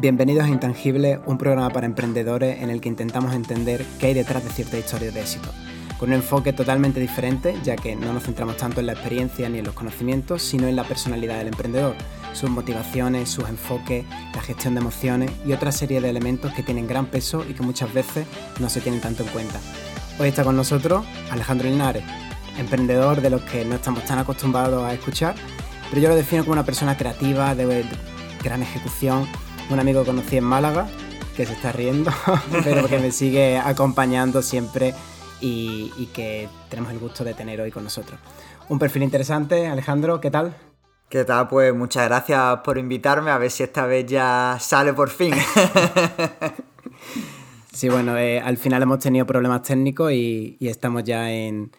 Bienvenidos a Intangible, un programa para emprendedores en el que intentamos entender qué hay detrás de ciertas historias de éxito, con un enfoque totalmente diferente, ya que no nos centramos tanto en la experiencia ni en los conocimientos, sino en la personalidad del emprendedor, sus motivaciones, sus enfoques, la gestión de emociones y otra serie de elementos que tienen gran peso y que muchas veces no se tienen tanto en cuenta. Hoy está con nosotros Alejandro Linares, emprendedor de los que no estamos tan acostumbrados a escuchar, pero yo lo defino como una persona creativa, de gran ejecución un amigo que conocí en Málaga, que se está riendo, pero que me sigue acompañando siempre y, que tenemos el gusto de tener hoy con nosotros. Un perfil interesante, Alejandro, ¿qué tal? ¿Qué tal? Pues muchas gracias por invitarme, a ver si esta vez ya sale por fin. sí, bueno, eh, al final hemos tenido problemas técnicos y, estamos ya en,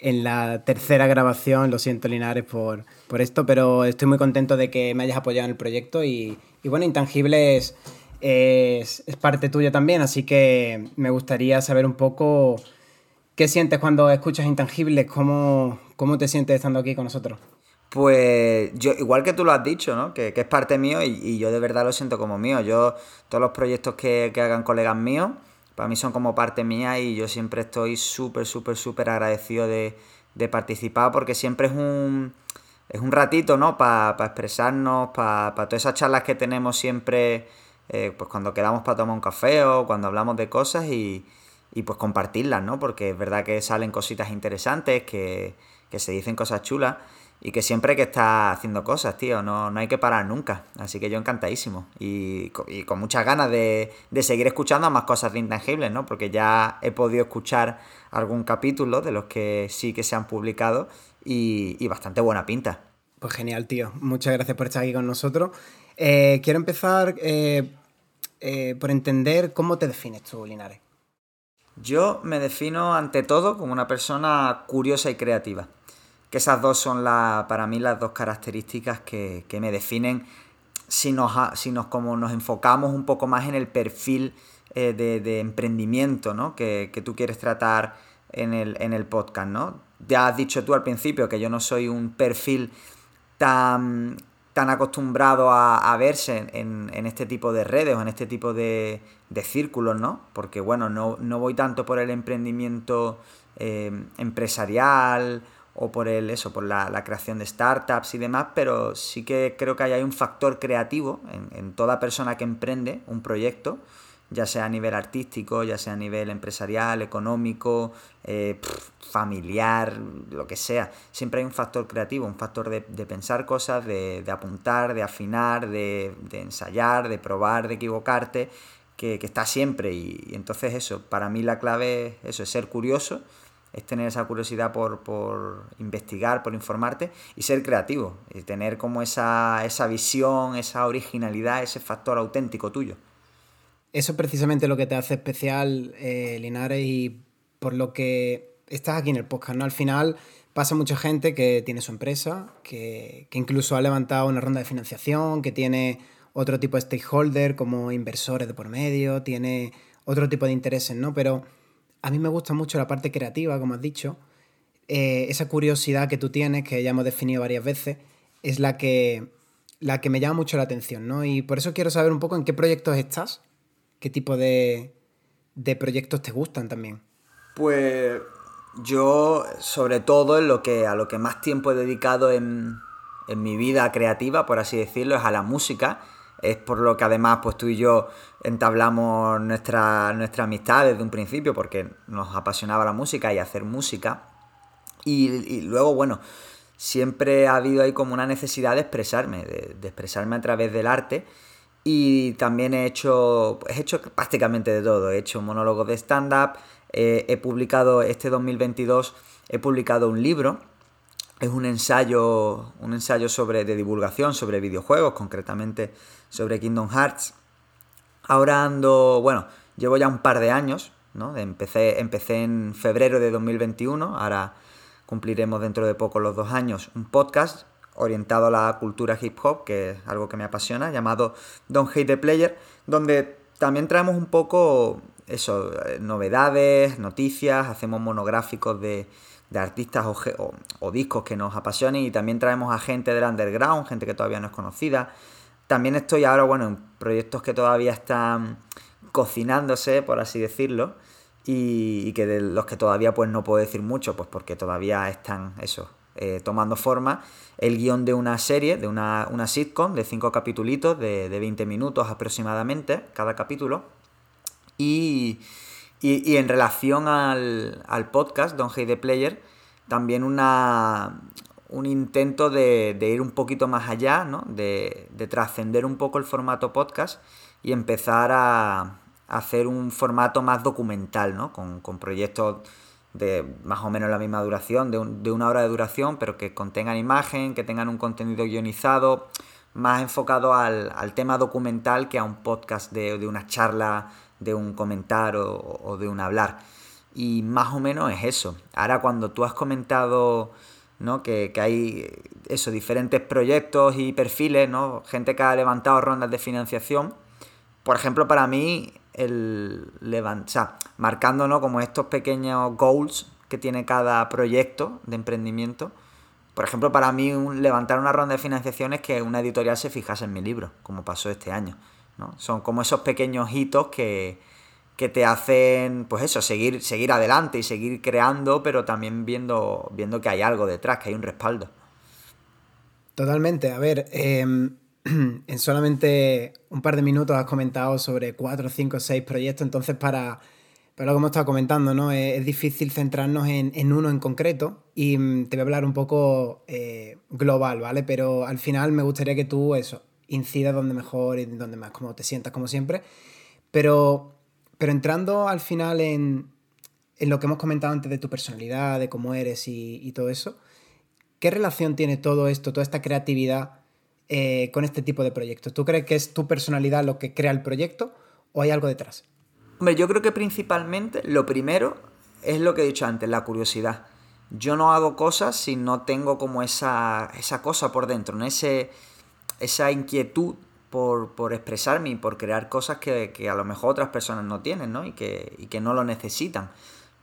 en, la tercera grabación. Lo siento, Linares, por, por esto, pero estoy muy contento de que me hayas apoyado en el proyecto y, y bueno, Intangibles es, parte tuya también, así que me gustaría saber un poco qué sientes cuando escuchas Intangibles, cómo, cómo te sientes estando aquí con nosotros. Pues yo, igual que tú lo has dicho, ¿no? Que, es parte mío y, yo de verdad lo siento como mío. Yo, todos los proyectos que, hagan colegas míos, para mí son como parte mía y yo siempre estoy súper, súper, súper agradecido de, de participar porque siempre es un es un ratito, ¿no? Para expresarnos, para todas esas charlas que tenemos siempre, eh, pues cuando quedamos para tomar un café o cuando hablamos de cosas y, pues compartirlas, ¿no? Porque es verdad que salen cositas interesantes, que, se dicen cosas chulas y que siempre hay que estar haciendo cosas, tío, no, no hay que parar nunca. Así que yo encantadísimo y, con muchas ganas de, de, seguir escuchando más cosas de intangibles, ¿no? Porque ya he podido escuchar algún capítulo de los que sí que se han publicado y, bastante buena pinta. Pues genial, tío. Muchas gracias por estar aquí con nosotros. Eh, quiero empezar eh, eh, por entender cómo te defines tú, Linares. Yo me defino ante todo como una persona curiosa y creativa. Que esas dos son la, para mí las dos características que, me definen si nos, si nos, como nos enfocamos un poco más en el perfil de, emprendimiento ¿no? que, que, tú quieres tratar en el, en el podcast. ¿no? Ya has dicho tú al principio que yo no soy un perfil tan, tan acostumbrado a, verse en, este tipo de redes o en este tipo de, círculos, ¿no? Porque, bueno, no, voy tanto por el emprendimiento eh, empresarial o por el eso, por la, creación de startups y demás, pero sí que creo que hay un factor creativo en, en toda persona que emprende un proyecto ya sea a nivel artístico, ya sea a nivel empresarial, económico, eh, familiar, lo que sea. Siempre hay un factor creativo, un factor de, pensar cosas, de, apuntar, de afinar, de, ensayar, de probar, de equivocarte, que, está siempre. Y, entonces eso, para mí la clave es eso, es ser curioso, es tener esa curiosidad por, por investigar, por informarte y ser creativo, y tener como esa, esa visión, esa originalidad, ese factor auténtico tuyo. Eso es precisamente lo que te hace especial, eh, Linares, y por lo que estás aquí en el podcast, ¿no? Al final pasa mucha gente que tiene su empresa, que, incluso ha levantado una ronda de financiación, que tiene otro tipo de stakeholder como inversores de por medio, tiene otro tipo de intereses, ¿no? Pero a mí me gusta mucho la parte creativa, como has dicho, eh, esa curiosidad que tú tienes, que ya hemos definido varias veces, es la que, la que me llama mucho la atención, ¿no? Y por eso quiero saber un poco en qué proyectos estás ¿Qué tipo de, proyectos te gustan también? Pues yo, sobre todo, en lo que, a lo que más tiempo he dedicado en, mi vida creativa, por así decirlo, es a la música. Es por lo que además pues tú y yo entablamos nuestra, nuestra amistad desde un principio, porque nos apasionaba la música y hacer música. Y, luego, bueno, siempre ha habido ahí como una necesidad de expresarme, de, de expresarme a través del arte. Y también he hecho, he hecho prácticamente de todo. He hecho monólogos de stand-up, eh, he publicado este 2022, he publicado un libro. Es un ensayo, un ensayo sobre, de divulgación sobre videojuegos, concretamente sobre Kingdom Hearts. Ahora ando, bueno, llevo ya un par de años, ¿no? Empecé, empecé en febrero de 2021, ahora cumpliremos dentro de poco los dos años, un podcast orientado a la cultura hip hop, que es algo que me apasiona, llamado Don't Hate the Player, donde también traemos un poco eso, eh, novedades, noticias, hacemos monográficos de, artistas o, discos que nos apasionen y también traemos a gente del underground, gente que todavía no es conocida, También estoy ahora, bueno, en proyectos que todavía están cocinándose, por así decirlo, y, que de los que todavía pues no puedo decir mucho, pues porque todavía están, eso, eh, tomando forma. El guion de una serie, de una, una sitcom de cinco capítulos de, de 20 minutos aproximadamente, cada capítulo. Y, y, en relación al, al, podcast, Don Hey the Player, también una, un intento de, de, ir un poquito más allá, ¿no? de, de trascender un poco el formato podcast y empezar a, hacer un formato más documental, ¿no? Con, con, proyectos de más o menos la misma duración, de, de, una hora de duración, pero que contengan imagen, que tengan un contenido guionizado, más enfocado al, al tema documental que a un podcast de, de una charla, de un comentar o, o, de un hablar. Y más o menos es eso. Ahora cuando tú has comentado ¿no? que, que hay eso, diferentes proyectos y perfiles, ¿no? gente que ha levantado rondas de financiación, por ejemplo, para mí el levantar, o marcando como estos pequeños goals que tiene cada proyecto de emprendimiento. Por ejemplo, para mí levantar una ronda de financiación es que una editorial se fijase en mi libro, como pasó este año. ¿no? Son como esos pequeños hitos que, que te hacen, pues eso, seguir, seguir adelante y seguir creando, pero también viendo, viendo que hay algo detrás, que hay un respaldo. Totalmente. A ver, eh, en solamente un par de minutos has comentado sobre cuatro, cinco, seis proyectos, entonces para, para lo que hemos estado comentando, ¿no? Es, difícil centrarnos en, uno en concreto y mm, te voy a hablar un poco eh, global, ¿vale? Pero al final me gustaría que tú, eso, incidas donde mejor y donde más como te sientas, como siempre. Pero, pero entrando al final en, en lo que hemos comentado antes de tu personalidad, de cómo eres y todo eso, ¿qué relación tiene todo esto, toda esta creatividad? Eh, con este tipo de proyectos? ¿Tú crees que es tu personalidad lo que crea el proyecto o hay algo detrás? Hombre, yo creo que principalmente lo primero es lo que he dicho antes, la curiosidad. Yo no hago cosas si no tengo como esa, esa cosa por dentro, ¿no? Ese, esa inquietud por, por, expresarme y por crear cosas que, que, a lo mejor otras personas no tienen, ¿no? Y que, y que no lo necesitan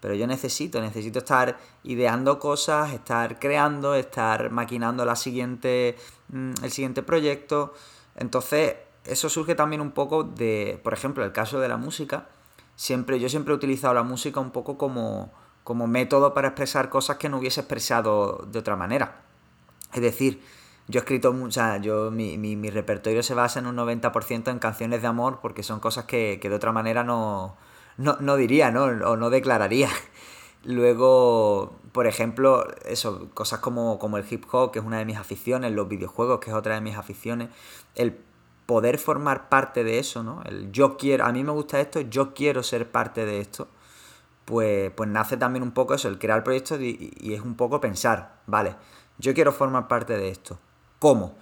pero yo necesito, necesito estar ideando cosas, estar creando, estar maquinando la siguiente, mm, el siguiente proyecto. Entonces, eso surge también un poco de, por ejemplo, el caso de la música. Siempre, yo siempre he utilizado la música un poco como, como método para expresar cosas que no hubiese expresado de otra manera. Es decir, yo he escrito muchas, yo mi, mi, mi, repertorio se basa en un 90% en canciones de amor porque son cosas que, que de otra manera no, no, no diría, ¿no? O no declararía. Luego, por ejemplo, eso, cosas como, como el hip hop, que es una de mis aficiones, los videojuegos, que es otra de mis aficiones, el poder formar parte de eso, ¿no? El yo quiero, a mí me gusta esto, yo quiero ser parte de esto, pues, pues nace también un poco eso, el crear proyectos y, y es un poco pensar, vale, yo quiero formar parte de esto. ¿Cómo?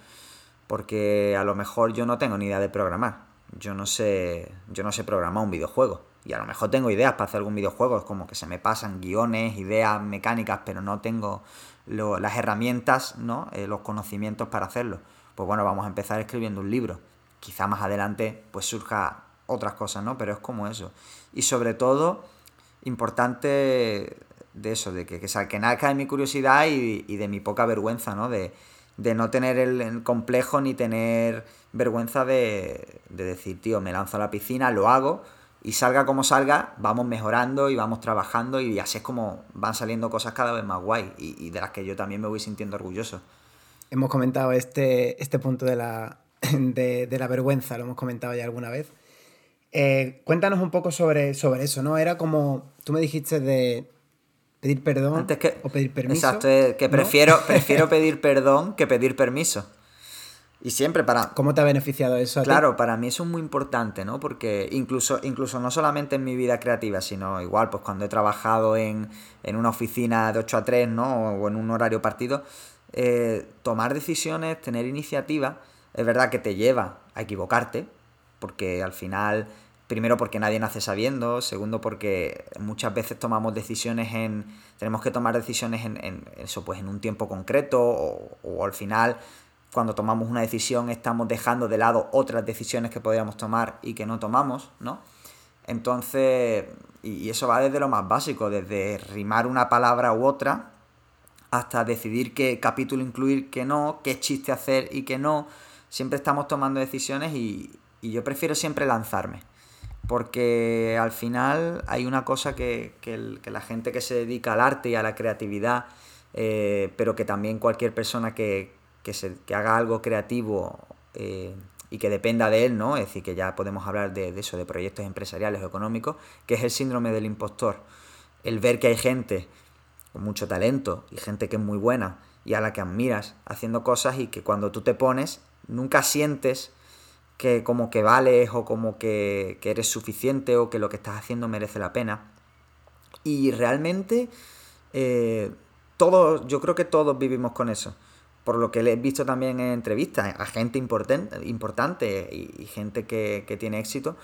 Porque a lo mejor yo no tengo ni idea de programar. Yo no sé, yo no sé programar un videojuego y a lo mejor tengo ideas para hacer algún videojuego, es como que se me pasan guiones, ideas mecánicas, pero no tengo las herramientas, ¿no? Eh, los conocimientos para hacerlo. Pues bueno, vamos a empezar escribiendo un libro. Quizá más adelante pues surja otras cosas, ¿no? Pero es como eso. Y sobre todo, importante de eso, de que, que, que nazca de mi curiosidad y, y, de mi poca vergüenza, ¿no? De, de no tener el, el, complejo ni tener vergüenza de, de decir, tío, me lanzo a la piscina, lo hago, y salga como salga, vamos mejorando y vamos trabajando y así es como van saliendo cosas cada vez más guay y, y de las que yo también me voy sintiendo orgulloso. Hemos comentado este, este punto de la, de, de la vergüenza, lo hemos comentado ya alguna vez. Eh, cuéntanos un poco sobre, sobre eso, ¿no? Era como, tú me dijiste de pedir perdón Antes que, o pedir permiso. Exacto, que prefiero, ¿no? prefiero pedir perdón que pedir permiso. Y siempre para... ¿Cómo te ha beneficiado eso? A claro, ti? para mí eso es muy importante, ¿no? Porque incluso, incluso no solamente en mi vida creativa, sino igual, pues cuando he trabajado en, en una oficina de 8 a 3, ¿no? O en un horario partido, eh, tomar decisiones, tener iniciativa, es verdad que te lleva a equivocarte, porque al final, primero porque nadie nace sabiendo, segundo porque muchas veces tomamos decisiones en... Tenemos que tomar decisiones en, en eso, pues en un tiempo concreto, o, o al final cuando tomamos una decisión estamos dejando de lado otras decisiones que podríamos tomar y que no tomamos, ¿no? Entonces, y eso va desde lo más básico, desde rimar una palabra u otra, hasta decidir qué capítulo incluir, qué no, qué chiste hacer y qué no. Siempre estamos tomando decisiones y, yo prefiero siempre lanzarme. Porque al final hay una cosa que, la gente que se dedica al arte y a la creatividad, eh, pero que también cualquier persona que, se, haga algo creativo eh, y que dependa de él, ¿no? Es decir, que ya podemos hablar de, eso, de proyectos empresariales o económicos, que es el síndrome del impostor. El ver que hay gente con mucho talento y gente que es muy buena y a la que admiras haciendo cosas y que cuando tú te pones nunca sientes que como que vales o como que, eres suficiente o que lo que estás haciendo merece la pena. Y realmente eh, todos, yo creo que todos vivimos con eso. Por lo que he visto también en entrevistas a gente importante y, gente que, que, tiene éxito,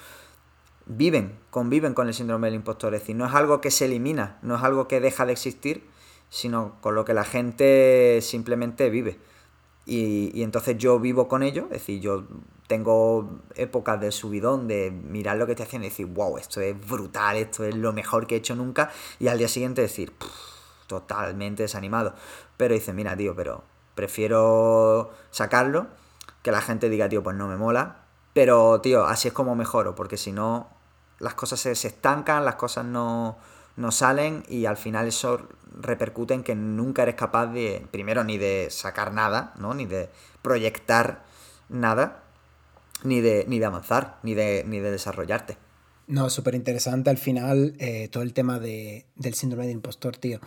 viven, conviven con el síndrome del impostor. Es decir, no es algo que se elimina, no es algo que deja de existir, sino con lo que la gente simplemente vive. Y, entonces yo vivo con ello, es decir, yo tengo épocas de subidón, de mirar lo que estoy haciendo y decir, wow, esto es brutal, esto es lo mejor que he hecho nunca, y al día siguiente decir, totalmente desanimado. Pero dice, mira, tío, pero prefiero sacarlo, que la gente diga, tío, pues no me mola, pero, tío, así es como mejoro, porque si no, las cosas se, se estancan, las cosas no, no salen y al final eso repercute en que nunca eres capaz de, primero, ni de sacar nada, ¿no? Ni de proyectar nada, ni de, ni de avanzar, ni de, ni de desarrollarte. No, súper interesante al final eh, todo el tema del síndrome de impostor, tío.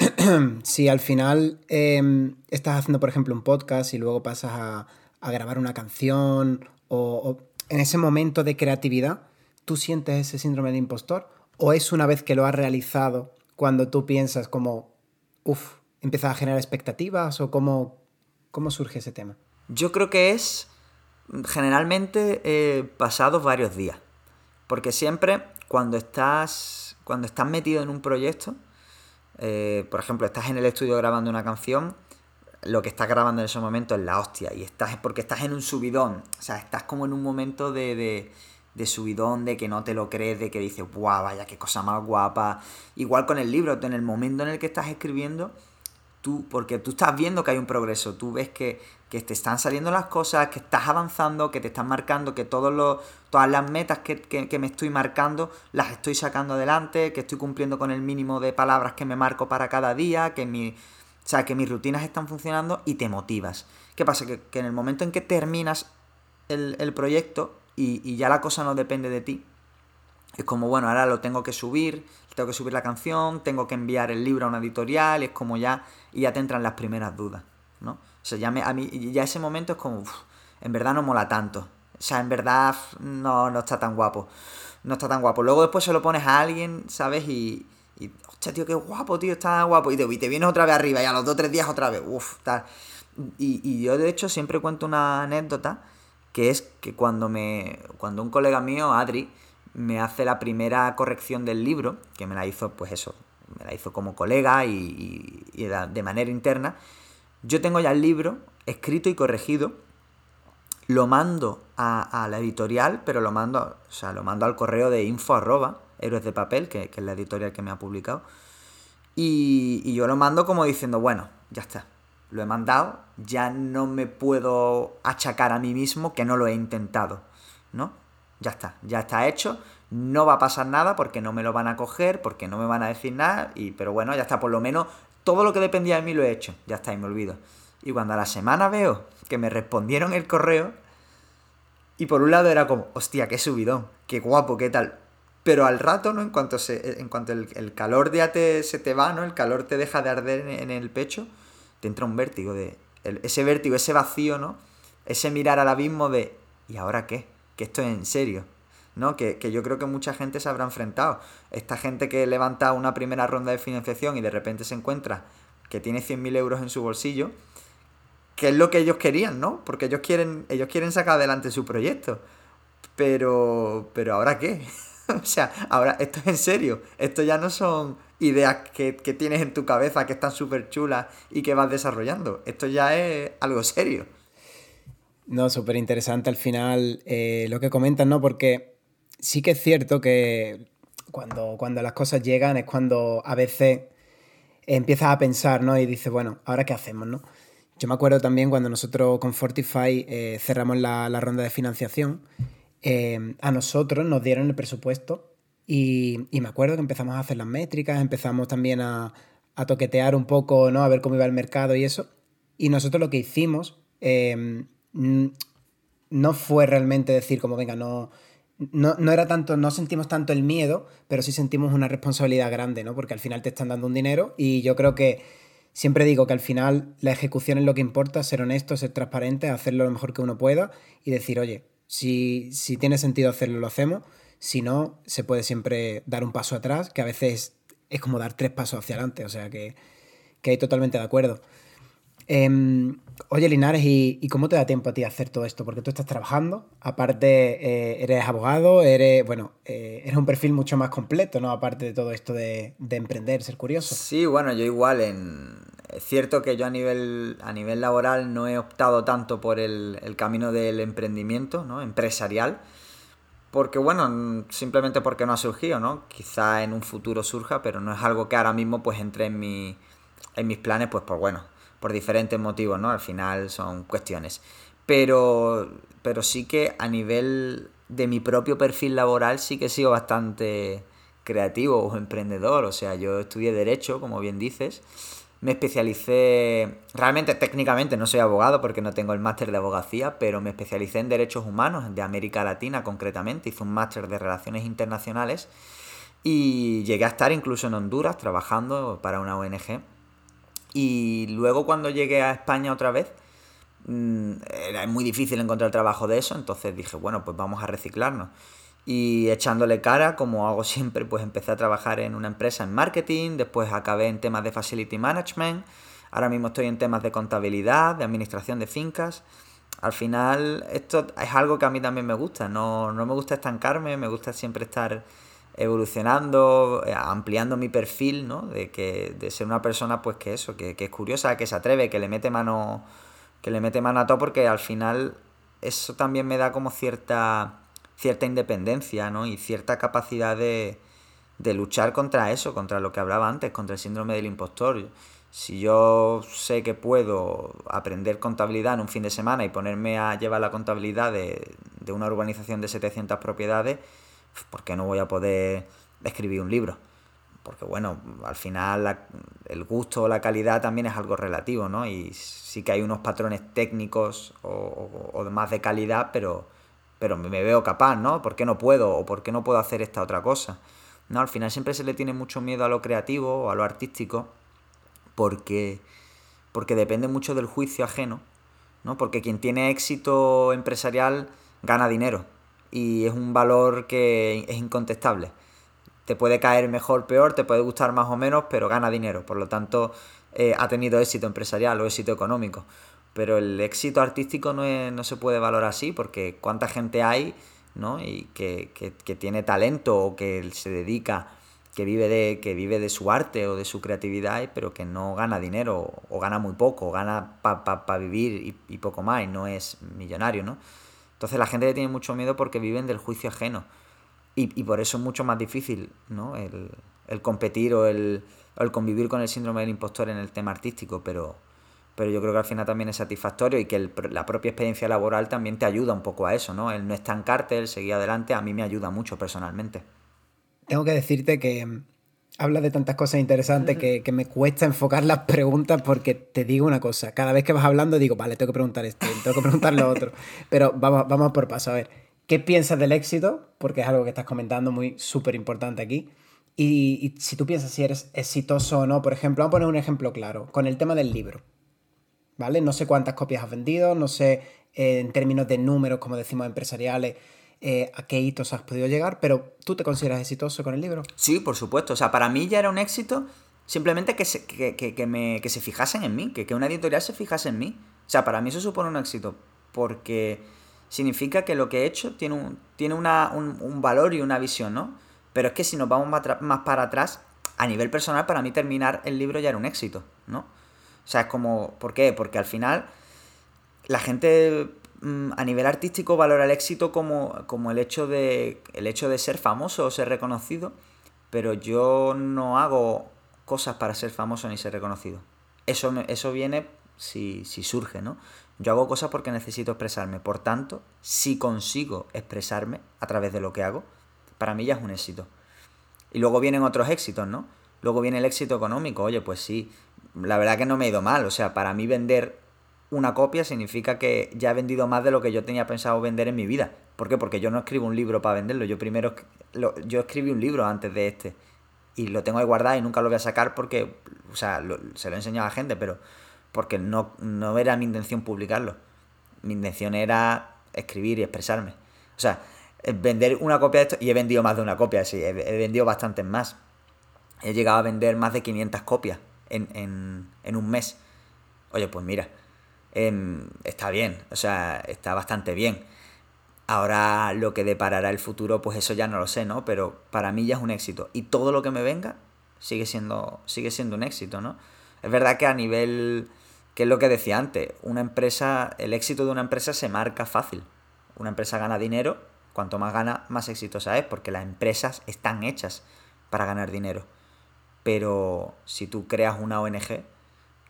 si al final em, estás haciendo, por ejemplo, un podcast y luego pasas a, grabar una canción o, en ese momento de creatividad, ¿tú sientes ese síndrome de impostor? ¿O es una vez que lo has realizado cuando tú piensas como, uff, empiezas a generar expectativas o cómo, cómo surge ese tema? Yo creo que es generalmente eh, pasados varios días. Porque siempre cuando estás, cuando estás metido en un proyecto, eh, por ejemplo, estás en el estudio grabando una canción, lo que estás grabando en ese momento es la hostia. Y estás porque estás en un subidón. O sea, estás como en un momento de de subidón, de que no te lo crees, de que dices, guau, vaya, qué cosa más guapa. Igual con el libro, en el momento en el que estás escribiendo, tú, porque tú estás viendo que hay un progreso, tú ves que, te están saliendo las cosas, que estás avanzando, que te están marcando, que todos los, todas las metas que, me estoy marcando las estoy sacando adelante, que estoy cumpliendo con el mínimo de palabras que me marco para cada día, que mi, o sea, que mis rutinas están funcionando y te motivas. ¿Qué pasa? Que, en el momento en que terminas el, el proyecto, y, ya la cosa no depende de ti. Es como, bueno, ahora lo tengo que subir, tengo que subir la canción, tengo que enviar el libro a una editorial, es como ya, y ya te entran las primeras dudas, ¿no? O sea, ya a mí, ya ese momento es como, en verdad no mola tanto. O sea, en verdad no, no está tan guapo. No está tan guapo. Luego después se lo pones a alguien, ¿sabes? Y, y hostia, tío, qué guapo, tío, está guapo. Y te, y te vienes otra vez arriba y a los dos o tres días otra vez, uff, tal. Y, y yo de hecho siempre cuento una anécdota que es que cuando, me, cuando un colega mío, Adri, me hace la primera corrección del libro, que me la hizo, pues eso, me la hizo como colega y, de manera interna, yo tengo ya el libro escrito y corregido, lo mando a, la editorial, pero lo mando, o sea, lo mando al correo de info arroba, héroes de papel, que, es la editorial que me ha publicado, y, y yo lo mando como diciendo, bueno, ya está, lo he mandado, ya no me puedo achacar a mí mismo que no lo he intentado, ¿no? Ya está, ya está hecho, no va a pasar nada porque no me lo van a coger, porque no me van a decir nada, y, pero bueno, ya está, por lo menos todo lo que dependía de mí lo he hecho, ya está, y me olvido. Y cuando a la semana veo que me respondieron el correo, y por un lado era como, hostia, qué subidón, qué guapo, qué tal. Pero al rato, ¿no? En cuanto, se, en cuanto el, calor ya te, se te va, ¿no? El calor te deja de arder en el pecho, te entra un vértigo de. ese vértigo, ese vacío, ¿no? Ese mirar al abismo de. ¿Y ahora qué? Que esto es en serio. ¿No? Que, yo creo que mucha gente se habrá enfrentado. Esta gente que levanta una primera ronda de financiación y de repente se encuentra que tiene 100.000 euros en su bolsillo, que es lo que ellos querían, ¿no? Porque ellos quieren, ellos quieren sacar adelante su proyecto. Pero, pero ¿ahora qué? o sea, ahora esto es en serio. Esto ya no son ideas que, tienes en tu cabeza que están súper chulas y que vas desarrollando. Esto ya es algo serio. No, súper interesante al final eh, lo que comentas, ¿no? Porque sí que es cierto que cuando, cuando las cosas llegan es cuando a veces empiezas a pensar, ¿no? Y dices, bueno, ¿ahora qué hacemos, no? Yo me acuerdo también cuando nosotros con Fortify eh, cerramos la, ronda de financiación, eh, a nosotros nos dieron el presupuesto y, me acuerdo que empezamos a hacer las métricas, empezamos también a, toquetear un poco, ¿no? A ver cómo iba el mercado y eso. Y nosotros lo que hicimos eh, no fue realmente decir como, venga, no, no, no, era tanto, no sentimos tanto el miedo, pero sí sentimos una responsabilidad grande, ¿no? Porque al final te están dando un dinero y yo creo que siempre digo que al final la ejecución es lo que importa, ser honesto, ser transparente, hacerlo lo mejor que uno pueda y decir, oye, si, si tiene sentido hacerlo, lo hacemos. Si no, se puede siempre dar un paso atrás, que a veces es como dar tres pasos hacia adelante, o sea que, que hay totalmente de acuerdo. Em, oye, Linares, ¿y, cómo te da tiempo a ti hacer todo esto? Porque tú estás trabajando, aparte eh, eres abogado, eres, bueno, eh, eres un perfil mucho más completo, ¿no? Aparte de todo esto de, emprender, ser curioso. Sí, bueno, yo igual, en... es cierto que yo a nivel, a nivel laboral no he optado tanto por el, camino del emprendimiento, ¿no? Empresarial, porque bueno, simplemente porque no ha surgido, ¿no? Quizá en un futuro surja, pero no es algo que ahora mismo pues entre en, mi, en mis planes, pues por bueno por diferentes motivos, ¿no? Al final son cuestiones. Pero, pero sí que a nivel de mi propio perfil laboral sí que he sido bastante creativo o emprendedor. O sea, yo estudié Derecho, como bien dices. Me especialicé, realmente técnicamente no soy abogado porque no tengo el máster de abogacía, pero me especialicé en derechos humanos de América Latina concretamente. Hice un máster de relaciones internacionales y llegué a estar incluso en Honduras trabajando para una ONG y luego cuando llegué a España otra vez, mm, era muy difícil encontrar trabajo de eso, entonces dije, bueno, pues vamos a reciclarnos. Y echándole cara, como hago siempre, pues empecé a trabajar en una empresa en marketing, después acabé en temas de facility management, ahora mismo estoy en temas de contabilidad, de administración de fincas. Al final, esto es algo que a mí también me gusta, no, no me gusta estancarme, me gusta siempre estar evolucionando, eh, ampliando mi perfil, ¿no? De que de ser una persona pues que eso, que, es curiosa, que se atreve, que le mete mano que le mete mano a todo porque al final eso también me da como cierta cierta independencia, ¿no? Y cierta capacidad de, de luchar contra eso, contra lo que hablaba antes, contra el síndrome del impostor. Si yo sé que puedo aprender contabilidad en un fin de semana y ponerme a llevar la contabilidad de, de una urbanización de 700 propiedades, ¿por qué no voy a poder escribir un libro? Porque bueno, al final el gusto o la calidad también es algo relativo, ¿no? Y sí que hay unos patrones técnicos o, o más de calidad, pero, pero me veo capaz, ¿no? ¿Por qué no puedo? ¿O por qué no puedo hacer esta otra cosa? No, al final siempre se le tiene mucho miedo a lo creativo o a lo artístico porque, porque depende mucho del juicio ajeno, ¿no? Porque quien tiene éxito empresarial gana dinero, y es un valor que es incontestable. Te puede caer mejor, peor, te puede gustar más o menos, pero gana dinero. Por lo tanto, eh, ha tenido éxito empresarial o éxito económico. Pero el éxito artístico no, no se puede valorar así, porque cuánta gente hay ¿no? y que, tiene talento o que se dedica, que vive, de, que vive de su arte o de su creatividad, pero que no gana dinero o gana muy poco, gana para vivir y, y, poco más y no es millonario. ¿no? Entonces la gente tiene mucho miedo porque viven del juicio ajeno. Y, por eso es mucho más difícil ¿no? el, competir o el, convivir con el síndrome del impostor en el tema artístico, pero, pero yo creo que al final también es satisfactorio y que la propia experiencia laboral también te ayuda un poco a eso, ¿no? El no estancarte, el seguir adelante, a mí me ayuda mucho personalmente. Tengo que decirte que hablas de tantas cosas interesantes que, me cuesta enfocar las preguntas porque te digo una cosa, cada vez que vas hablando digo, vale, tengo que preguntar esto, tengo que preguntar lo otro, pero vamos, vamos por paso, a ver, ¿qué piensas del éxito? Porque es algo que estás comentando muy súper importante aquí. Y, si tú piensas si eres exitoso o no, por ejemplo, vamos a poner un ejemplo claro, con el tema del libro, ¿vale? No sé cuántas copias has vendido, no sé eh, en términos de números, como decimos empresariales, eh, a qué hitos has podido llegar, pero ¿tú te consideras exitoso con el libro? Sí, por supuesto. O sea, para mí ya era un éxito simplemente que se, que, me, que se fijasen en mí, que, que una editorial se fijase en mí. O sea, para mí eso supone un éxito, porque significa que lo que he hecho tiene un, tiene una, un, valor y una visión, ¿no? Pero es que si nos vamos más, más para atrás, a nivel personal, para mí terminar el libro ya era un éxito, ¿no? O sea, es como, ¿por qué? Porque al final la gente a nivel artístico valora el éxito como, como el, hecho de, el hecho de ser famoso o ser reconocido, pero yo no hago cosas para ser famoso ni ser reconocido. Eso, eso viene si, si surge, ¿no? Yo hago cosas porque necesito expresarme. Por tanto, si consigo expresarme a través de lo que hago, para mí ya es un éxito. Y luego vienen otros éxitos, ¿no? Luego viene el éxito económico. Oye, pues sí, la verdad que no me he ido mal. O sea, para mí vender una copia significa que ya he vendido más de lo que yo tenía pensado vender en mi vida. ¿Por qué? Porque yo no escribo un libro para venderlo. Yo primero, yo escribí un libro antes de este. Y lo tengo ahí guardado y nunca lo voy a sacar porque, o sea, se lo he enseñado a la gente, pero porque no, no era mi intención publicarlo. Mi intención era escribir y expresarme. O sea, vender una copia de esto, y he vendido más de una copia, sí, he, vendido bastantes más. He llegado a vender más de 500 copias en, un mes. Oye, pues mira, em, está bien, o sea, está bastante bien. Ahora lo que deparará el futuro, pues eso ya no lo sé, ¿no? Pero para mí ya es un éxito. Y todo lo que me venga sigue siendo, sigue siendo un éxito, ¿no? Es verdad que a nivel, que es lo que decía antes, una empresa, el éxito de una empresa se marca fácil. Una empresa gana dinero Cuanto más gana, más exitosa es, porque las empresas están hechas para ganar dinero. Pero si tú creas una ONG,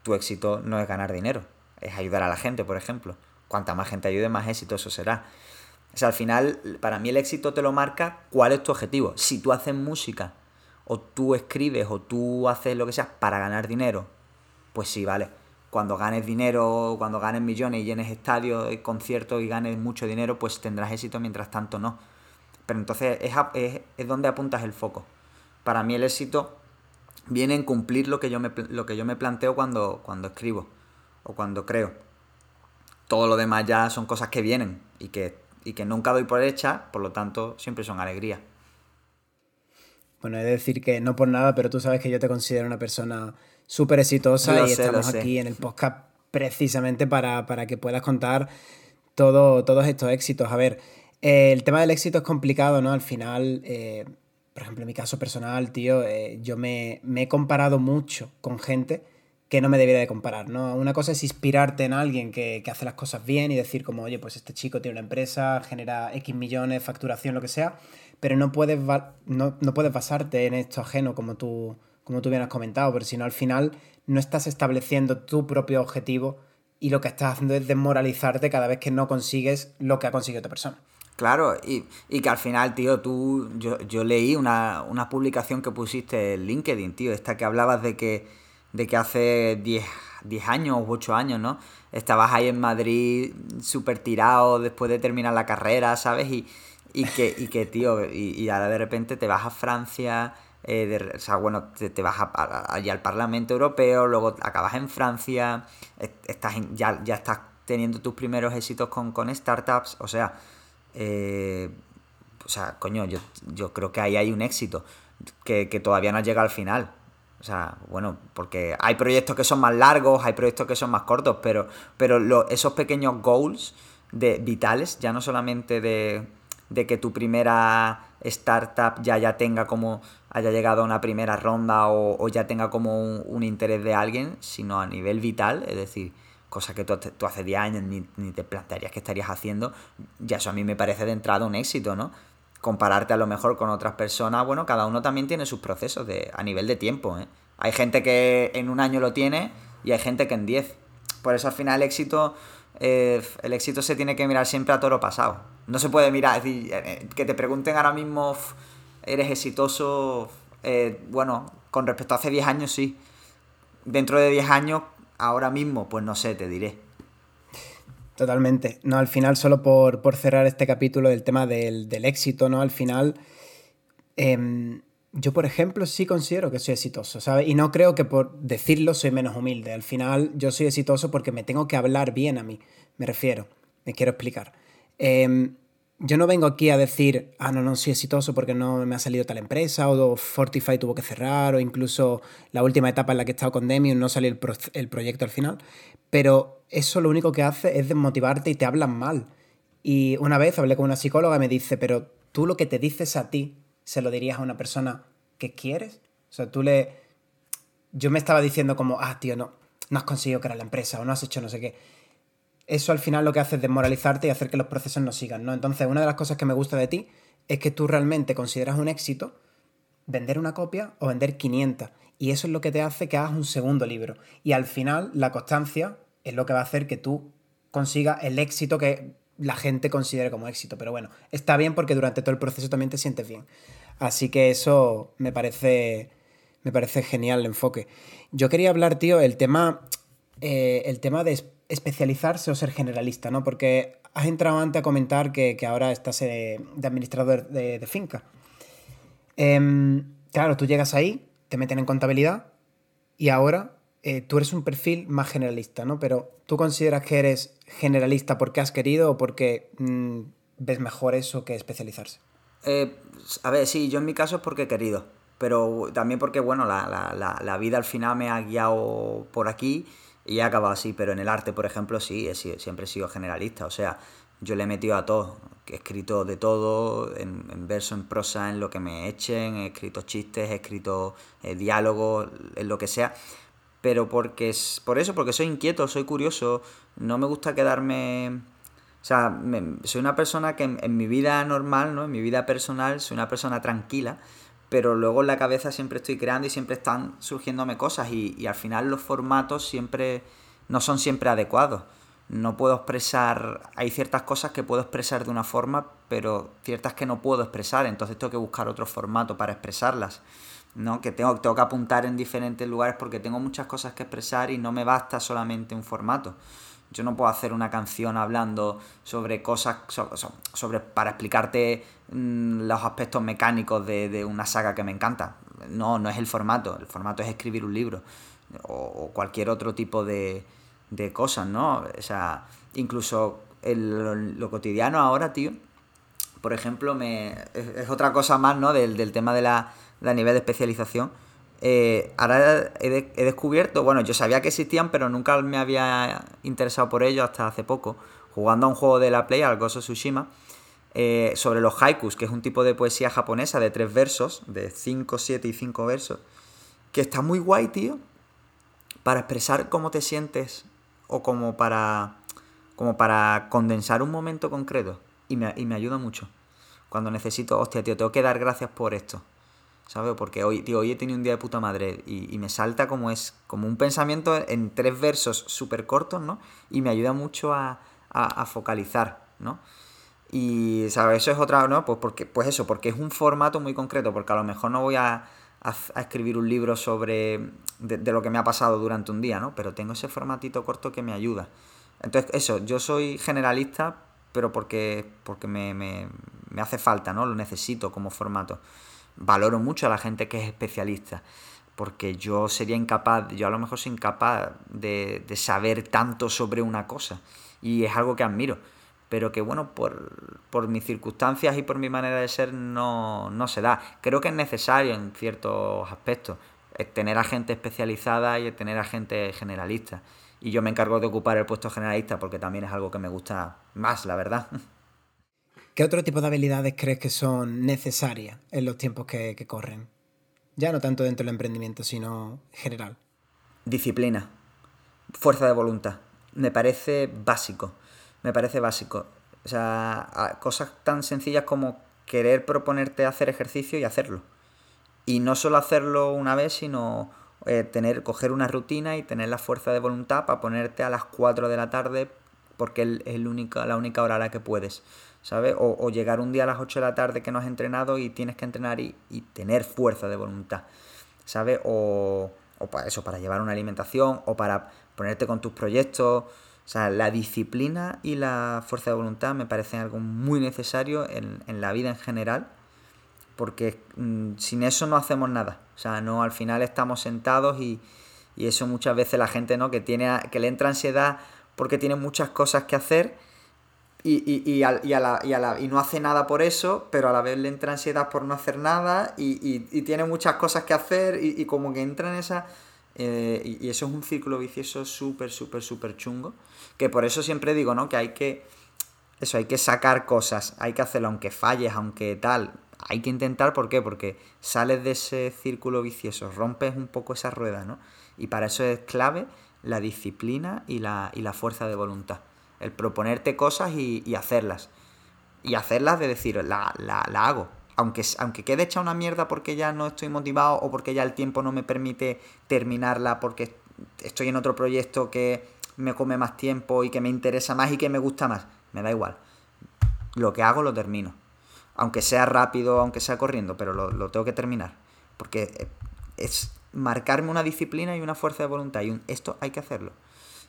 tu éxito no es ganar dinero, es ayudar a la gente, por ejemplo. Cuanta más gente ayude, más exitoso será. O sea, al final, para mí el éxito te lo marca cuál es tu objetivo. Si tú haces música, o tú escribes, o tú haces lo que sea para ganar dinero, pues sí, vale cuando ganes dinero, cuando ganes millones y llenes estadios, conciertos y ganes mucho dinero, pues tendrás éxito, mientras tanto no. Pero entonces es, es, donde apuntas el foco. Para mí el éxito viene en cumplir lo que yo me, lo que yo me planteo cuando, cuando escribo o cuando creo. Todo lo demás ya son cosas que vienen y que, y que nunca doy por hecha, por lo tanto siempre son alegría. Bueno, he de decir que no por nada, pero tú sabes que yo te considero una persona súper exitosa y estamos aquí en el podcast precisamente para, que puedas contar todo, todos estos éxitos. A ver, eh, el tema del éxito es complicado, ¿no? Al final, eh, por ejemplo, en mi caso personal, tío, eh, yo me, he comparado mucho con gente que no me debería de comparar, ¿no? Una cosa es inspirarte en alguien que, hace las cosas bien y decir como, oye, pues este chico tiene una empresa, genera X millones, facturación, lo que sea, pero no puedes, no, no puedes basarte en esto ajeno como tú como tú bien has comentado, pero si no al final no estás estableciendo tu propio objetivo y lo que estás haciendo es desmoralizarte cada vez que no consigues lo que ha conseguido otra persona. Claro, y, que al final, tío, tú, yo, yo leí una, publicación que pusiste en LinkedIn, tío, esta que hablabas de que, de que hace 10, 10 años o 8 años, ¿no? Estabas ahí en Madrid súper tirado después de terminar la carrera, ¿sabes? Y, y, que, y que, tío, y, y ahora de repente te vas a Francia, eh, o sea, bueno, te, vas allá al Parlamento Europeo, luego acabas en Francia, estás ya, ya estás teniendo tus primeros éxitos con, startups, o sea, eh, o sea, coño, yo, yo creo que ahí hay un éxito que, todavía no llega al final. O sea, bueno, porque hay proyectos que son más largos, hay proyectos que son más cortos, pero, pero esos pequeños goals de, vitales, ya no solamente de, de que tu primera startup ya, ya tenga como haya llegado a una primera ronda o, ya tenga como un, interés de alguien, sino a nivel vital, es decir, cosa que tú, hace 10 años ni, te plantearías que estarías haciendo, ya eso a mí me parece de entrada un éxito, ¿no? Compararte a lo mejor con otras personas, bueno, cada uno también tiene sus procesos de, a nivel de tiempo, ¿eh? Hay gente que en un año lo tiene y hay gente que en 10. Por eso al final el éxito, eh, el éxito se tiene que mirar siempre a toro pasado. No se puede mirar, es decir, eh, que te pregunten ahora mismo eres exitoso, eh, bueno, con respecto a hace 10 años sí. Dentro de 10 años, ahora mismo, pues no sé, te diré. Totalmente. No, al final, solo por, cerrar este capítulo del tema del, éxito, ¿no? Al final, em, yo, por ejemplo, sí considero que soy exitoso, ¿sabes? Y no creo que por decirlo soy menos humilde. Al final, yo soy exitoso porque me tengo que hablar bien a mí, me refiero. Me quiero explicar. Eh, yo no vengo aquí a decir, ah, no, no soy exitoso porque no me ha salido tal empresa, o Fortify tuvo que cerrar, o incluso la última etapa en la que he estado con Demium no salió el, proyecto al final. Pero eso lo único que hace es desmotivarte y te hablan mal. Y una vez hablé con una psicóloga y me dice, pero tú lo que te dices a ti, ¿se lo dirías a una persona que quieres? O sea, tú le... Yo me estaba diciendo como, ah, tío, no, no has conseguido crear la empresa o no has hecho no sé qué eso al final lo que hace es desmoralizarte y hacer que los procesos no sigan, ¿no? Entonces, una de las cosas que me gusta de ti es que tú realmente consideras un éxito vender una copia o vender 500. Y eso es lo que te hace que hagas un segundo libro. Y al final, la constancia es lo que va a hacer que tú consigas el éxito que la gente considere como éxito. Pero bueno, está bien porque durante todo el proceso también te sientes bien. Así que eso me parece, me parece genial el enfoque. Yo quería hablar, tío, el tema, eh, el tema de especializarse o ser generalista, ¿no? Porque has entrado antes a comentar que, ahora estás eh, de administrador de, finca. Em, claro, tú llegas ahí, te meten en contabilidad y ahora eh, tú eres un perfil más generalista, ¿no? Pero ¿tú consideras que eres generalista porque has querido o porque mm, ves mejor eso que especializarse? Eh, a ver, sí, yo en mi caso es porque he querido, pero también porque, bueno, la, vida al final me ha guiado por aquí y he acabado así, pero en el arte, por ejemplo, sí, siempre he sido generalista, o sea, yo le he metido a todo, he escrito de todo, en, verso, en prosa, en lo que me echen, he escrito chistes, he escrito eh, diálogos, en lo que sea, pero porque es por eso, porque soy inquieto, soy curioso, no me gusta quedarme... O sea, soy una persona que en, mi vida normal, ¿no? En mi vida personal, soy una persona tranquila, pero luego en la cabeza siempre estoy creando y siempre están surgiéndome cosas y, y al final los formatos siempre no son siempre adecuados. No puedo expresar, hay ciertas cosas que puedo expresar de una forma, pero ciertas que no puedo expresar, entonces tengo que buscar otro formato para expresarlas. ¿No? Que tengo, tengo que apuntar en diferentes lugares porque tengo muchas cosas que expresar y no me basta solamente un formato. Yo no puedo hacer una canción hablando sobre cosas, sobre, para explicarte mm, los aspectos mecánicos de, una saga que me encanta. No, no es el formato. El formato es escribir un libro o, cualquier otro tipo de, de, cosas, ¿no? O sea, incluso lo cotidiano ahora, tío, por ejemplo, me, es, otra cosa más, ¿no? Del, del tema de la, de nivel de especialización. Eh, ahora he, descubierto, bueno, yo sabía que existían, pero nunca me había interesado por ello hasta hace poco, jugando a un juego de la Play, al Gozo Tsushima, eh, sobre los haikus, que es un tipo de poesía japonesa de tres versos, de 5, 7 y 5 versos, que está muy guay, tío, para expresar cómo te sientes o como para, como para condensar un momento concreto. Y me, y me ayuda mucho. Cuando necesito, hostia, tío, tengo que dar gracias por esto ¿sabes? Porque hoy, tío, hoy he tenido un día de puta madre y, me salta como es, como un pensamiento en tres versos súper cortos, ¿no? Y me ayuda mucho a, focalizar, ¿no? Y, ¿sabes? Eso es otra, ¿no? Pues, porque, pues eso, porque es un formato muy concreto, porque a lo mejor no voy a, escribir un libro sobre de, lo que me ha pasado durante un día, ¿no? Pero tengo ese formatito corto que me ayuda. Entonces, eso, yo soy generalista, pero porque, porque me, me, me hace falta, ¿no? Lo necesito como formato valoro mucho a la gente que es especialista, porque yo sería incapaz, yo a lo mejor soy incapaz de, saber tanto sobre una cosa, y es algo que admiro, pero que bueno, por, mis circunstancias y por mi manera de ser no, no se da. Creo que es necesario en ciertos aspectos tener a gente especializada y tener a gente generalista. Y yo me encargo de ocupar el puesto generalista porque también es algo que me gusta más, la verdad. ¿Qué otro tipo de habilidades crees que son necesarias en los tiempos que, corren? Ya no tanto dentro del emprendimiento, sino en general. Disciplina, fuerza de voluntad. Me parece básico. Me parece básico. O sea, cosas tan sencillas como querer proponerte hacer ejercicio y hacerlo. Y no solo hacerlo una vez, sino eh, tener, coger una rutina y tener la fuerza de voluntad para ponerte a las 4 de la tarde porque es la única hora a la que puedes. ¿Sabes? O, llegar un día a las 8 de la tarde que no has entrenado y tienes que entrenar y, tener fuerza de voluntad, ¿sabes? O, para eso, para llevar una alimentación o para ponerte con tus proyectos. O sea, la disciplina y la fuerza de voluntad me parecen algo muy necesario en, la vida en general, porque mm, sin eso no hacemos nada. O sea, no al final estamos sentados y, y eso muchas veces la gente, ¿no? Que, tiene, que le entra ansiedad porque tiene muchas cosas que hacer y, y, y, a, y, a la, y, a la, y, no hace nada por eso, pero a la vez le entra ansiedad por no hacer nada y, tiene muchas cosas que hacer y, como que entra en esa... Eh, y, eso es un círculo vicioso súper, súper, súper chungo. Que por eso siempre digo, ¿no? Que hay que... Eso, hay que sacar cosas, hay que hacerlo aunque falles, aunque tal. Hay que intentar, ¿por qué? Porque sales de ese círculo vicioso, rompes un poco esa rueda, ¿no? Y para eso es clave la disciplina y la, y la fuerza de voluntad el proponerte cosas y, hacerlas. Y hacerlas de decir, la, la, hago. Aunque, aunque quede hecha una mierda porque ya no estoy motivado o porque ya el tiempo no me permite terminarla porque estoy en otro proyecto que me come más tiempo y que me interesa más y que me gusta más. Me da igual. Lo que hago lo termino. Aunque sea rápido, aunque sea corriendo, pero lo, tengo que terminar. Porque es marcarme una disciplina y una fuerza de voluntad. Y esto hay que hacerlo.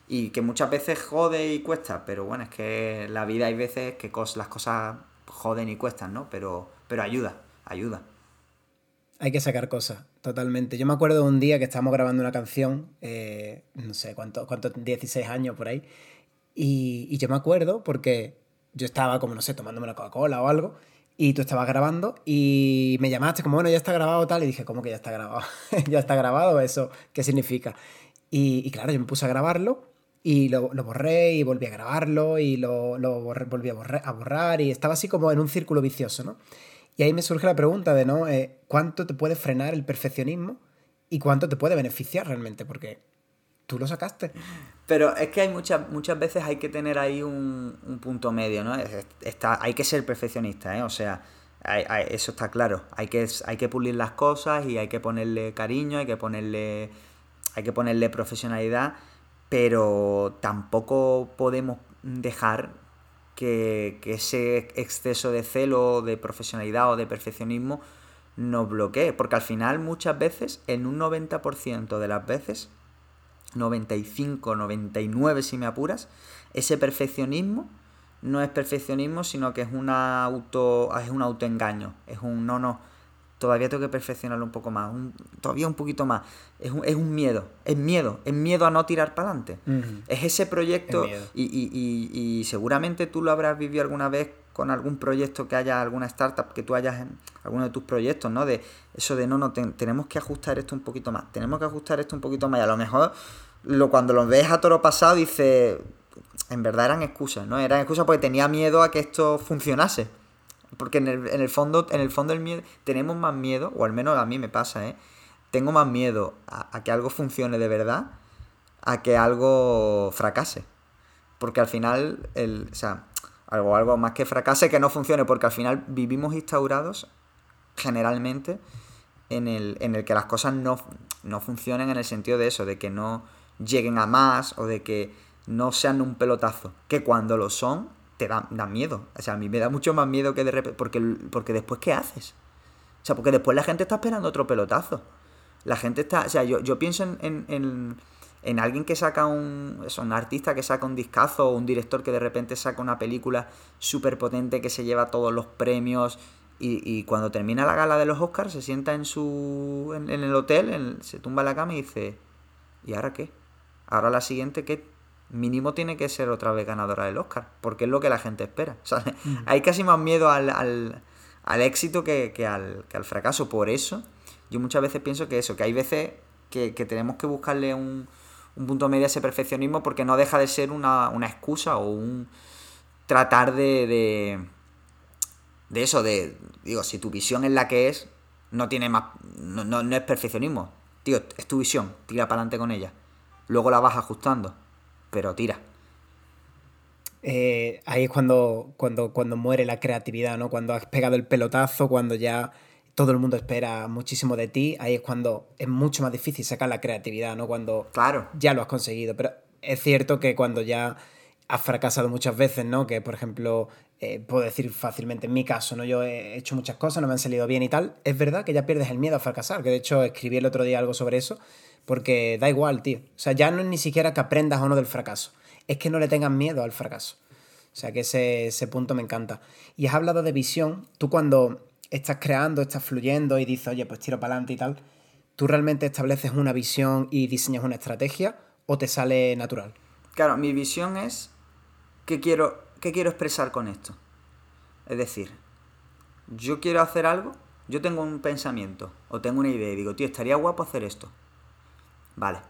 Y que muchas veces jode y cuesta, pero bueno, es que la vida hay veces que las cosas joden y cuestan, ¿no? Pero, pero ayuda, ayuda. Hay que sacar cosas, totalmente. Yo me acuerdo de un día que estábamos grabando una canción, eh, no sé cuánto, cuánto, 16 años por ahí, y, y yo me acuerdo porque yo estaba como, no sé, tomándome una Coca-Cola o algo, y tú estabas grabando y me llamaste como, bueno, ya está grabado tal, y dije, ¿cómo que ya está grabado? ya está grabado, ¿eso qué significa? Y, y, claro, yo me puse a grabarlo y lo, lo borré y volví a grabarlo y lo, lo volví a, borrar, a borrar y estaba así como en un círculo vicioso, ¿no? Y ahí me surge la pregunta de, ¿no? Eh, ¿Cuánto te puede frenar el perfeccionismo y cuánto te puede beneficiar realmente? Porque tú lo sacaste. Pero es que hay muchas, muchas veces hay que tener ahí un, punto medio, ¿no? Está, hay que ser perfeccionista, ¿eh? O sea, eso está claro. Hay que, hay que pulir las cosas y hay que ponerle cariño, hay que ponerle, hay que ponerle profesionalidad, pero tampoco podemos dejar que, ese exceso de celo, de profesionalidad o de perfeccionismo nos bloquee. Porque al final muchas veces, en un 90% de las veces, 95, 99 si me apuras, ese perfeccionismo no es perfeccionismo, sino que es, una auto, es un autoengaño. Es un no, no todavía tengo que perfeccionarlo un poco más, todavía un poquito más. Es un, es un, miedo, es miedo, es miedo a no tirar para adelante. Es ese proyecto y, y, y, seguramente tú lo habrás vivido alguna vez con algún proyecto que haya, alguna startup que tú hayas en alguno de tus proyectos, ¿no? De eso de no, no, tenemos que ajustar esto un poquito más, tenemos que ajustar esto un poquito más. Y a lo mejor lo, cuando lo ves a toro pasado dices, en verdad eran excusas, ¿no? Eran excusas porque tenía miedo a que esto funcionase. Porque en el, en el fondo, en el fondo el miedo, tenemos más miedo, o al menos a mí me pasa, ¿eh? Tengo más miedo a, que algo funcione de verdad a que algo fracase. Porque al final, el, o sea, algo, algo más que fracase que no funcione, porque al final vivimos instaurados generalmente en el, en el que las cosas no, no funcionen en el sentido de eso, de que no lleguen a más o de que no sean un pelotazo. Que cuando lo son, te da, miedo. O sea, a mí me da mucho más miedo que de repente. Porque, porque después, ¿qué haces? O sea, porque después la gente está esperando otro pelotazo. La gente está. O sea, yo, yo pienso en, en, en, alguien que saca un. Eso, un artista que saca un discazo o un director que de repente saca una película súper potente que se lleva todos los premios. Y, y, cuando termina la gala de los Oscars se sienta en su. en, el hotel, se tumba en la cama y dice. ¿Y ahora qué? Ahora la siguiente, ¿qué, mínimo tiene que ser otra vez ganadora del Oscar, porque es lo que la gente espera. Hay casi más miedo al, al, éxito que, al, que, al, fracaso. Por eso, yo muchas veces pienso que eso, que hay veces que, tenemos que buscarle un, un, punto medio a ese perfeccionismo porque no deja de ser una, excusa o un tratar de, de, de, eso, de, digo, si tu visión es la que es, no tiene más, no, no, no es perfeccionismo. Tío, es tu visión, tira para adelante con ella. Luego la vas ajustando pero tira. Eh, ahí es cuando, cuando, cuando muere la creatividad, ¿no? Cuando has pegado el pelotazo, cuando ya todo el mundo espera muchísimo de ti, ahí es cuando es mucho más difícil sacar la creatividad, ¿no? Cuando claro. ya lo has conseguido. Pero es cierto que cuando ya has fracasado muchas veces, ¿no? Que, por ejemplo, eh, puedo decir fácilmente en mi caso, ¿no? Yo he hecho muchas cosas, no me han salido bien y tal. Es verdad que ya pierdes el miedo a fracasar, que de hecho escribí el otro día algo sobre eso porque da igual, tío. O sea, ya no es ni siquiera que aprendas o no del fracaso. Es que no le tengas miedo al fracaso. O sea, que ese, ese punto me encanta. Y has hablado de visión. Tú cuando estás creando, estás fluyendo y dices, oye, pues tiro para adelante y tal, ¿tú realmente estableces una visión y diseñas una estrategia o te sale natural? Claro, mi visión es qué quiero, qué quiero expresar con esto. Es decir, yo quiero hacer algo, yo tengo un pensamiento o tengo una idea y digo, tío, estaría guapo hacer esto. Vale.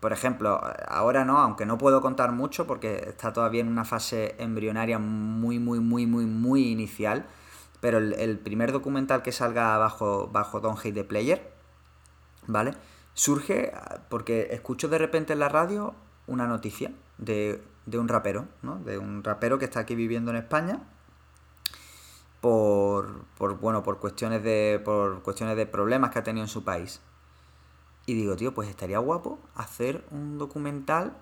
Por ejemplo, ahora no, aunque no puedo contar mucho porque está todavía en una fase embrionaria muy, muy, muy, muy, muy inicial. Pero el, primer documental que salga bajo, bajo Don't Hate the Player, ¿vale? Surge porque escucho de repente en la radio una noticia de, de un rapero, ¿no? De un rapero que está aquí viviendo en España por, por, bueno, por cuestiones de por cuestiones de problemas que ha tenido en su país. Y digo, tío, pues estaría guapo hacer un documental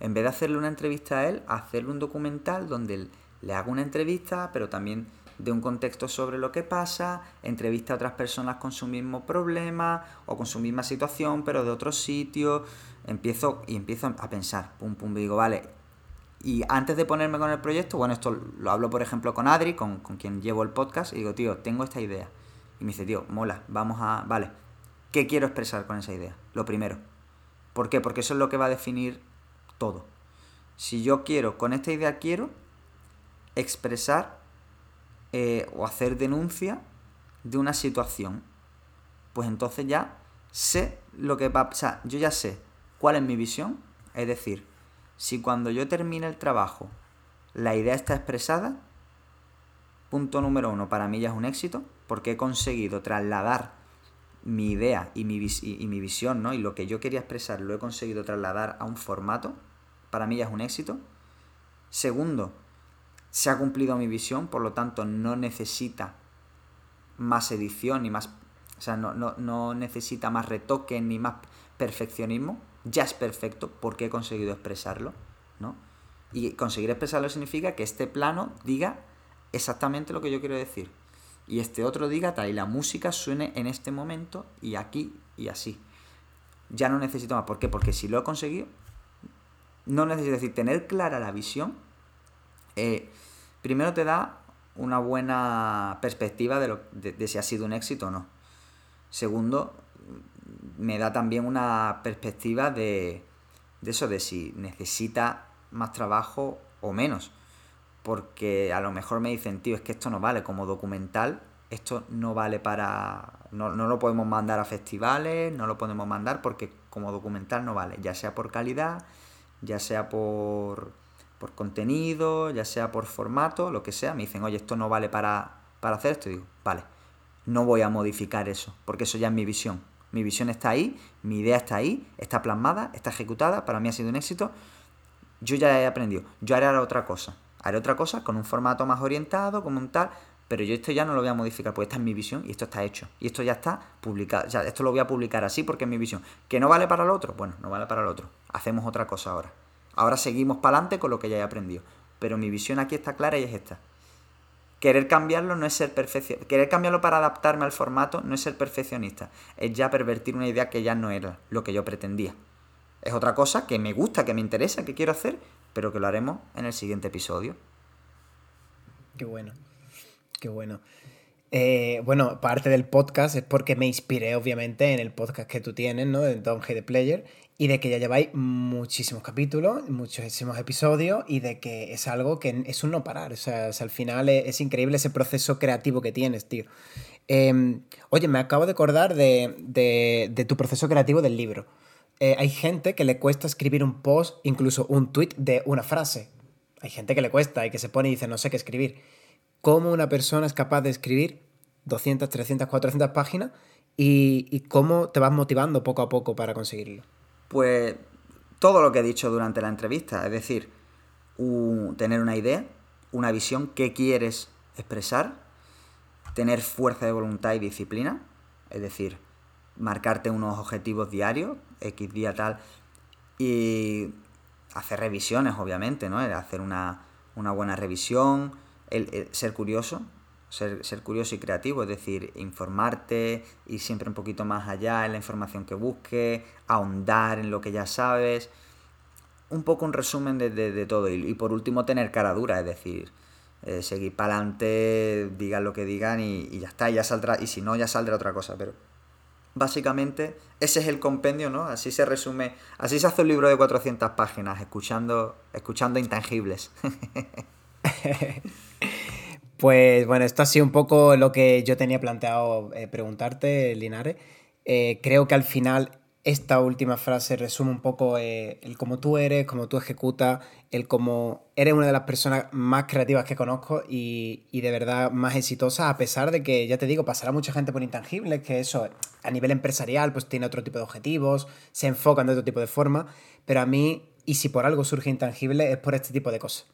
En vez de hacerle una entrevista a él, hacerle un documental donde le haga una entrevista, pero también de un contexto sobre lo que pasa, entrevista a otras personas con su mismo problema o con su misma situación, pero de otro sitio. Empiezo y empiezo a pensar, pum, pum, digo, vale. Y antes de ponerme con el proyecto, bueno, esto lo hablo por ejemplo con Adri, con, con quien llevo el podcast, y digo, tío, tengo esta idea. Y me dice, tío, mola, vamos a. Vale, ¿qué quiero expresar con esa idea? Lo primero. ¿Por qué? Porque eso es lo que va a definir todo. Si yo quiero, con esta idea quiero expresar eh, o hacer denuncia de una situación, pues entonces ya sé lo que va a pasar. Yo ya sé cuál es mi visión. Es decir, si cuando yo termine el trabajo la idea está expresada, punto número uno, para mí ya es un éxito, porque he conseguido trasladar mi idea y mi, y mi visión, ¿no? Y lo que yo quería expresar lo he conseguido trasladar a un formato, para mí ya es un éxito. Segundo, se ha cumplido mi visión, por lo tanto no necesita más edición ni más... O sea, no, no, necesita más retoque ni más perfeccionismo. Ya es perfecto porque he conseguido expresarlo, ¿no? Y conseguir expresarlo significa que este plano diga exactamente lo que yo quiero decir. Y este otro diga tal, y la música suene en este momento y aquí y así. Ya no necesito más. ¿Por qué? Porque si lo he conseguido, no necesito decir, tener clara la visión eh, primero te da una buena perspectiva de, lo, de, si ha sido un éxito o no. Segundo, me da también una perspectiva de, de eso, de si necesita más trabajo o menos. Porque a lo mejor me dicen, tío, es que esto no vale como documental, esto no vale para... No, no lo podemos mandar a festivales, no lo podemos mandar porque como documental no vale, ya sea por calidad, ya sea por por contenido, ya sea por formato, lo que sea, me dicen, oye, esto no vale para, para hacer esto, y digo, vale, no voy a modificar eso, porque eso ya es mi visión. Mi visión está ahí, mi idea está ahí, está plasmada, está ejecutada, para mí ha sido un éxito. Yo ya he aprendido, yo haré otra cosa, haré otra cosa con un formato más orientado, como un tal, pero yo esto ya no lo voy a modificar, porque esta es mi visión y esto está hecho. Y esto ya está publicado, esto lo voy a publicar así porque es mi visión. ¿Que no vale para el otro? Bueno, no vale para el otro. Hacemos otra cosa ahora. Ahora seguimos para adelante con lo que ya he aprendido. Pero mi visión aquí está clara y es esta. Querer cambiarlo no es ser perfeccionista. Querer cambiarlo para adaptarme al formato no es ser perfeccionista. Es ya pervertir una idea que ya no era lo que yo pretendía. Es otra cosa que me gusta, que me interesa, que quiero hacer, pero que lo haremos en el siguiente episodio. Qué bueno. Qué bueno. Eh, bueno, parte del podcast es porque me inspiré, obviamente, en el podcast que tú tienes, ¿no? De Don't Hate the Player y de que ya lleváis muchísimos capítulos, muchísimos episodios y de que es algo que es un no parar. O sea, al final es, increíble ese proceso creativo que tienes, tío. Em, oye, me acabo de acordar de, tu proceso creativo del libro. Eh, hay gente que le cuesta escribir un post, incluso un tweet de una frase. Hay gente que le cuesta y que se pone y dice no sé qué escribir. ¿Cómo una persona es capaz de escribir 200, 300, 400 páginas y, y cómo te vas motivando poco a poco para conseguirlo? Pues todo lo que he dicho durante la entrevista, es decir, tener una idea, una visión, qué quieres expresar, tener fuerza de voluntad y disciplina, es decir, marcarte unos objetivos diarios, X día tal, y hacer revisiones, obviamente, ¿no? Hacer una, buena revisión, ser curioso, ser, ser, curioso y creativo, es decir, informarte y siempre un poquito más allá en la información que busques, ahondar en lo que ya sabes. Un poco un resumen de, todo. Y, por último, tener cara dura, es decir, eh, seguir para adelante, digan lo que digan y, ya está, ya saldrá. Y si no, ya saldrá otra cosa. Pero básicamente ese es el compendio, ¿no? Así se resume, así se hace un libro de 400 páginas, escuchando, escuchando intangibles. Pues bueno, esto ha sido un poco lo que yo tenía planteado eh, preguntarte, Linares. Eh, creo que al final esta última frase resume un poco eh, el cómo tú eres, cómo tú ejecutas, el cómo eres una de las personas más creativas que conozco y, y, de verdad más exitosas, a pesar de que, ya te digo, pasará mucha gente por intangibles, que eso a nivel empresarial pues tiene otro tipo de objetivos, se enfocan de otro tipo de forma, pero a mí, y si por algo surge intangible, es por este tipo de cosas.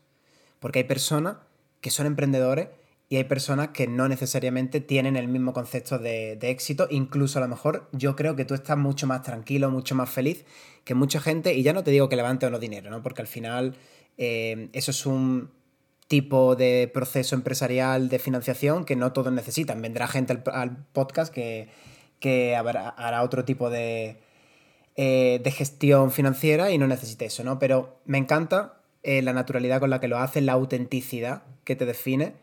Porque hay personas que son emprendedores y hay personas que no necesariamente tienen el mismo concepto de, éxito. Incluso a lo mejor yo creo que tú estás mucho más tranquilo, mucho más feliz que mucha gente. Y ya no te digo que levante o no dinero, ¿no? Porque al final eh, eso es un tipo de proceso empresarial de financiación que no todos necesitan. Vendrá gente al, podcast que, que hará otro tipo de, eh, de gestión financiera y no necesite eso, ¿no? Pero me encanta eh, la naturalidad con la que lo haces, la autenticidad que te define.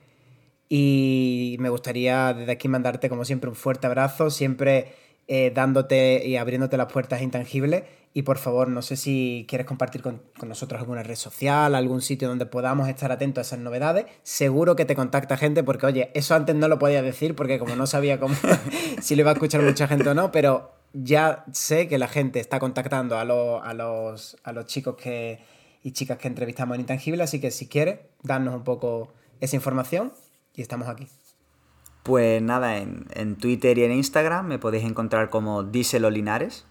Y me gustaría desde aquí mandarte, como siempre, un fuerte abrazo, siempre eh, dándote y abriéndote las puertas intangibles. Y por favor, no sé si quieres compartir con, nosotros alguna red social, algún sitio donde podamos estar atentos a esas novedades. Seguro que te contacta gente, porque oye, eso antes no lo podía decir, porque como no sabía cómo, si lo iba a escuchar mucha gente o no, pero ya sé que la gente está contactando a, a, los, a los chicos que, y chicas que entrevistamos en Intangible, así que si quieres, darnos un poco esa información y estamos aquí. Pues nada, en, Twitter y en Instagram me podéis encontrar como Díselo Linares.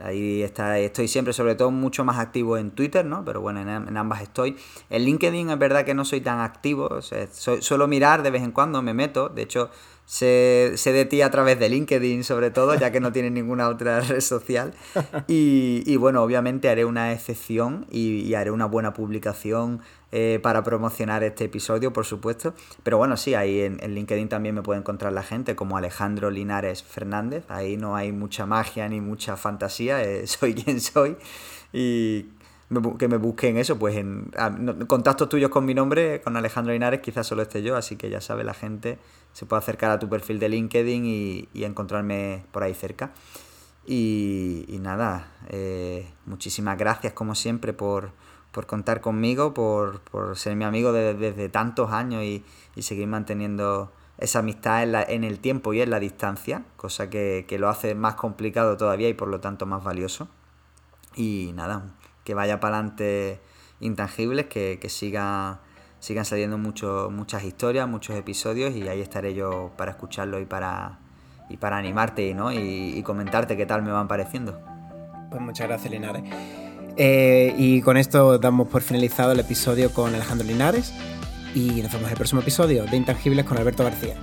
Ahí está, estoy siempre, sobre todo mucho más activo en Twitter, ¿no? Pero bueno, en, ambas estoy. En LinkedIn es verdad que no soy tan activo, suelo mirar de vez en cuando, me meto. De hecho, sé, de ti a través de LinkedIn sobre todo, ya que no tienes ninguna otra red social. Y, bueno, obviamente haré una excepción y, haré una buena publicación eh, para promocionar este episodio, por supuesto. Pero bueno, sí, ahí en, LinkedIn también me puede encontrar la gente como Alejandro Linares Fernández. Ahí no hay mucha magia ni mucha fantasía, eh, soy quien soy. Y que me busquen eso, pues en contactos tuyos con mi nombre, con Alejandro Linares, quizás solo esté yo, así que ya sabe la gente, se puede acercar a tu perfil de LinkedIn y, encontrarme por ahí cerca. Y, nada, eh, muchísimas gracias como siempre por, contar conmigo, por, ser mi amigo desde, tantos años y, seguir manteniendo esa amistad en, en, el tiempo y en la distancia, cosa que, que lo hace más complicado todavía y por lo tanto más valioso. Y nada, que vaya para adelante intangibles, que, siga, sigan saliendo mucho, muchas historias, muchos episodios y ahí estaré yo para escucharlo y para, y para animarte ¿no? y, comentarte qué tal me van pareciendo. Pues muchas gracias Linares. Eh, y con esto damos por finalizado el episodio con Alejandro Linares y nos vemos en el próximo episodio de Intangibles con Alberto García.